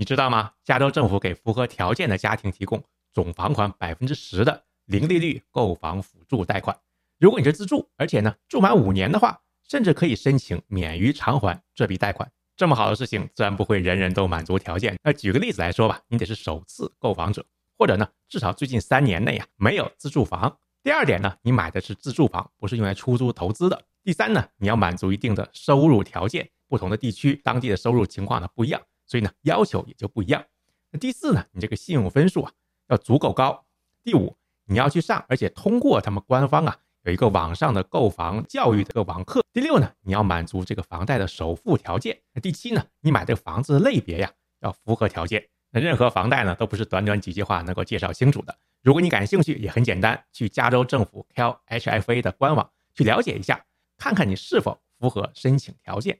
你知道吗？加州政府给符合条件的家庭提供总房款百分之十的零利率购房辅助贷款。如果你是自住，而且呢住满五年的话，甚至可以申请免于偿还这笔贷款。这么好的事情，自然不会人人都满足条件。那举个例子来说吧，你得是首次购房者，或者呢至少最近三年内啊没有自住房。第二点呢，你买的是自住房，不是用来出租投资的。第三呢，你要满足一定的收入条件，不同的地区当地的收入情况呢不一样。所以呢，要求也就不一样。那第四呢，你这个信用分数啊要足够高。第五，你要去上，而且通过他们官方啊有一个网上的购房教育的个网课。第六呢，你要满足这个房贷的首付条件。那第七呢，你买这个房子的类别呀要符合条件。那任何房贷呢都不是短短几句话能够介绍清楚的。如果你感兴趣，也很简单，去加州政府 CalHFA 的官网去了解一下，看看你是否符合申请条件。